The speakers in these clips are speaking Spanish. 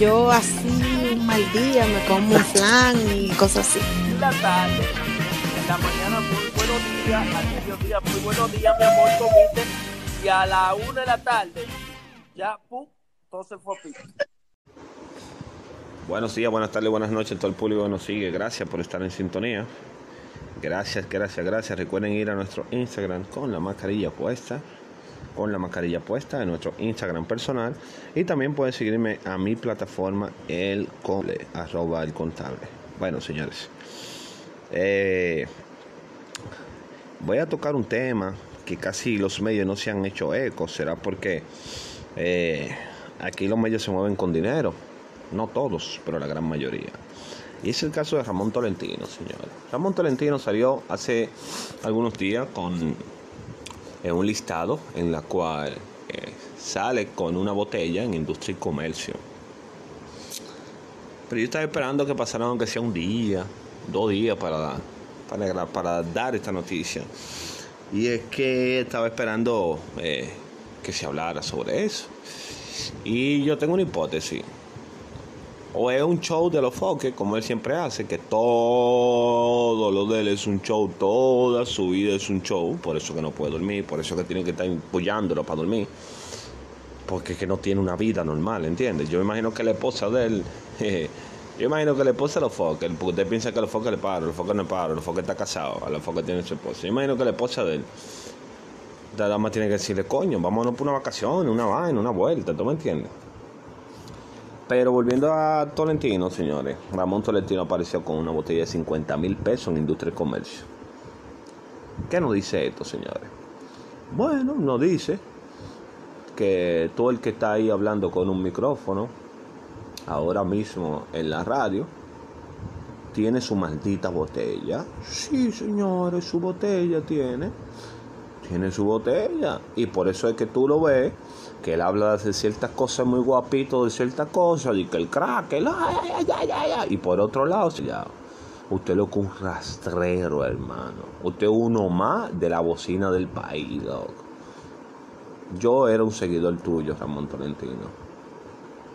Yo así un mal día me como un flan y cosas así. la tarde, en la mañana muy buenos días, al mediodía muy buenos días, mi amor, comiste, y a la una de la tarde, ya, pum, todo se fue a pico. Buenos días, buenas tardes, buenas noches a todo el público que nos sigue. Gracias por estar en sintonía. Gracias, gracias, gracias. Recuerden ir a nuestro Instagram con la mascarilla puesta. Con la mascarilla puesta en nuestro Instagram personal. Y también pueden seguirme a mi plataforma el contable, arroba el contable. Bueno, señores. eh, voy a tocar un tema que casi los medios no se han hecho eco. Será porque eh, aquí los medios se mueven con dinero. No todos, pero la gran mayoría. Y es el caso de Ramón Tolentino, señores. Ramón Tolentino salió hace algunos días con eh, un listado en la cual eh, sale con una botella en industria y comercio. Pero yo estaba esperando que pasara aunque sea un día, dos días para, para, para dar esta noticia. Y es que estaba esperando eh, que se hablara sobre eso. Y yo tengo una hipótesis. O es un show de los foques, como él siempre hace, que todo lo de él es un show, toda su vida es un show, por eso que no puede dormir, por eso que tiene que estar apoyándolo para dormir, porque es que no tiene una vida normal, ¿entiendes? Yo imagino que la esposa de él, yo imagino que la esposa de los foques, porque usted piensa que los foques le pagan, los foques no pagan, los foques está casado, a los foques tiene su esposa. Yo imagino que la esposa de él, la dama tiene que decirle, coño, vámonos por una vacación, una vaina, una vuelta, ¿tú me entiendes? Pero volviendo a Tolentino, señores, Ramón Tolentino apareció con una botella de 50 mil pesos en industria y comercio. ¿Qué nos dice esto, señores? Bueno, nos dice que todo el que está ahí hablando con un micrófono, ahora mismo en la radio, tiene su maldita botella. Sí, señores, su botella tiene. Tiene su botella. Y por eso es que tú lo ves que él habla de ciertas cosas muy guapito, de ciertas cosas, y que el crack, el ay, ay, ay, y por otro lado, ya, usted lo que un rastrero, hermano. Usted uno más de la bocina del país, loco. Yo era un seguidor tuyo, Ramón Tolentino.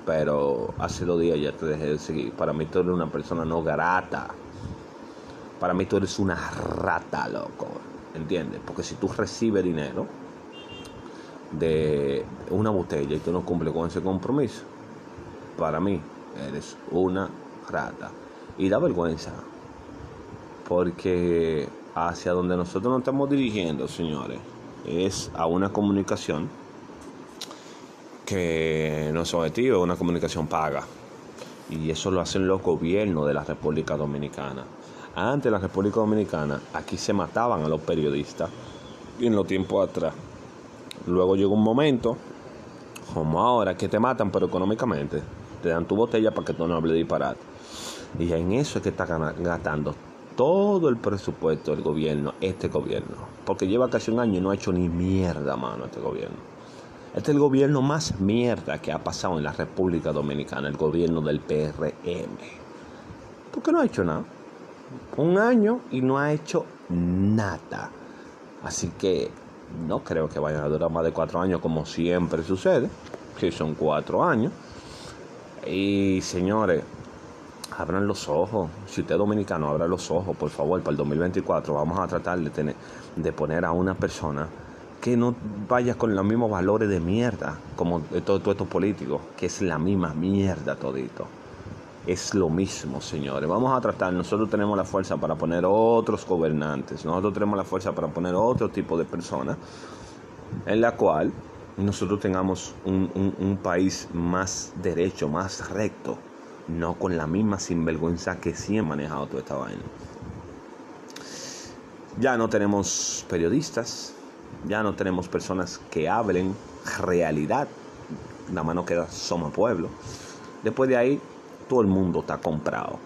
Pero hace dos días ya te dejé de seguir. Para mí tú eres una persona no grata. Para mí tú eres una rata, loco. ¿Entiendes? Porque si tú recibes dinero, de una botella y tú no cumples con ese compromiso, para mí eres una rata. Y da vergüenza, porque hacia donde nosotros nos estamos dirigiendo, señores, es a una comunicación que no es objetivo, es una comunicación paga. Y eso lo hacen los gobiernos de la República Dominicana. Antes la República Dominicana, aquí se mataban a los periodistas. Y en los tiempos atrás, Luego llegó un momento, como ahora, que te matan, pero económicamente. Te dan tu botella para que tú no hables de disparate. Y en eso es que está gastando todo el presupuesto del gobierno, este gobierno. Porque lleva casi un año y no ha hecho ni mierda, mano, este gobierno. Este es el gobierno más mierda que ha pasado en la República Dominicana, el gobierno del PRM. Porque no ha hecho nada. Un año y no ha hecho nada. Así que no creo que vayan a durar más de cuatro años como siempre sucede, que son cuatro años. Y señores, abran los ojos. Si usted es dominicano, abra los ojos, por favor, para el 2024 vamos a tratar de, tener, de poner a una persona que no vaya con los mismos valores de mierda como todos todo estos políticos, que es la misma mierda todito. Es lo mismo, señores. Vamos a tratar, nosotros tenemos la fuerza para poner otros gobernantes, nosotros tenemos la fuerza para poner otro tipo de personas en la cual nosotros tengamos un, un, país más derecho, más recto, no con la misma sinvergüenza que sí han manejado toda esta vaina. Ya no tenemos periodistas, ya no tenemos personas que hablen realidad, nada más no queda Soma Pueblo. Después de ahí, todo el mundo está comprado.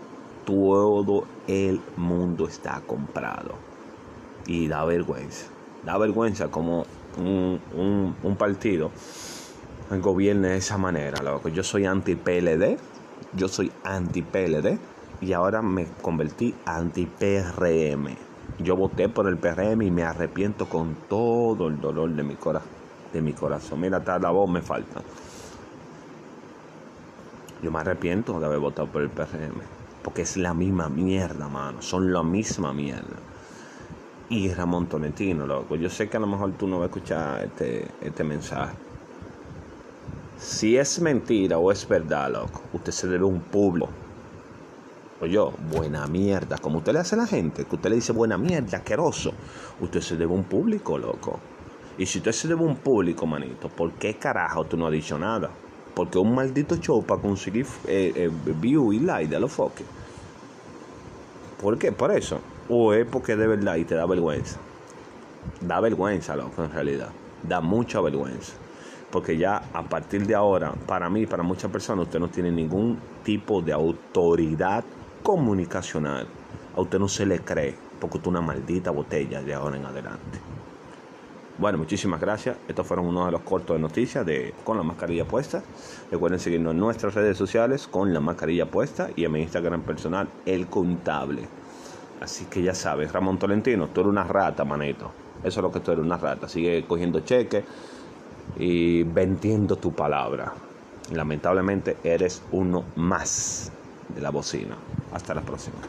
todo el mundo está comprado. Y da vergüenza. Da vergüenza como un, un, un partido gobierne de esa manera, loco. Yo soy anti-PLD, yo soy anti-PLD y ahora me convertí anti-PRM. Yo voté por el PRM y me arrepiento con todo el dolor de mi, cora de mi corazón. Mira, hasta la voz me falta. Yo me arrepiento de haber votado por el PRM. Porque es la misma mierda, mano. Son la misma mierda. Y Ramón Tolentino, loco. Yo sé que a lo mejor tú no vas a escuchar este, este mensaje. Si es mentira o es verdad, loco, usted se debe un público. O yo, buena mierda. Como usted le hace a la gente, que usted le dice buena mierda, asqueroso. Usted se debe un público, loco. Y si usted se debe un público, manito, ¿por qué carajo tú no has dicho nada? Porque un maldito show para conseguir eh, eh, view y like de los foques. ¿Por qué? Por eso. O es porque de verdad y te da vergüenza. Da vergüenza, loco, en realidad. Da mucha vergüenza. Porque ya a partir de ahora, para mí, para muchas personas, usted no tiene ningún tipo de autoridad comunicacional. A usted no se le cree, porque usted es una maldita botella de ahora en adelante. Bueno, muchísimas gracias. Estos fueron uno de los cortos de noticias de Con la mascarilla puesta. Recuerden seguirnos en nuestras redes sociales con la mascarilla puesta y en mi Instagram personal, El Contable. Así que ya sabes, Ramón Tolentino, tú eres una rata, manito. Eso es lo que tú eres, una rata. Sigue cogiendo cheques y vendiendo tu palabra. Lamentablemente eres uno más de la bocina. Hasta la próxima.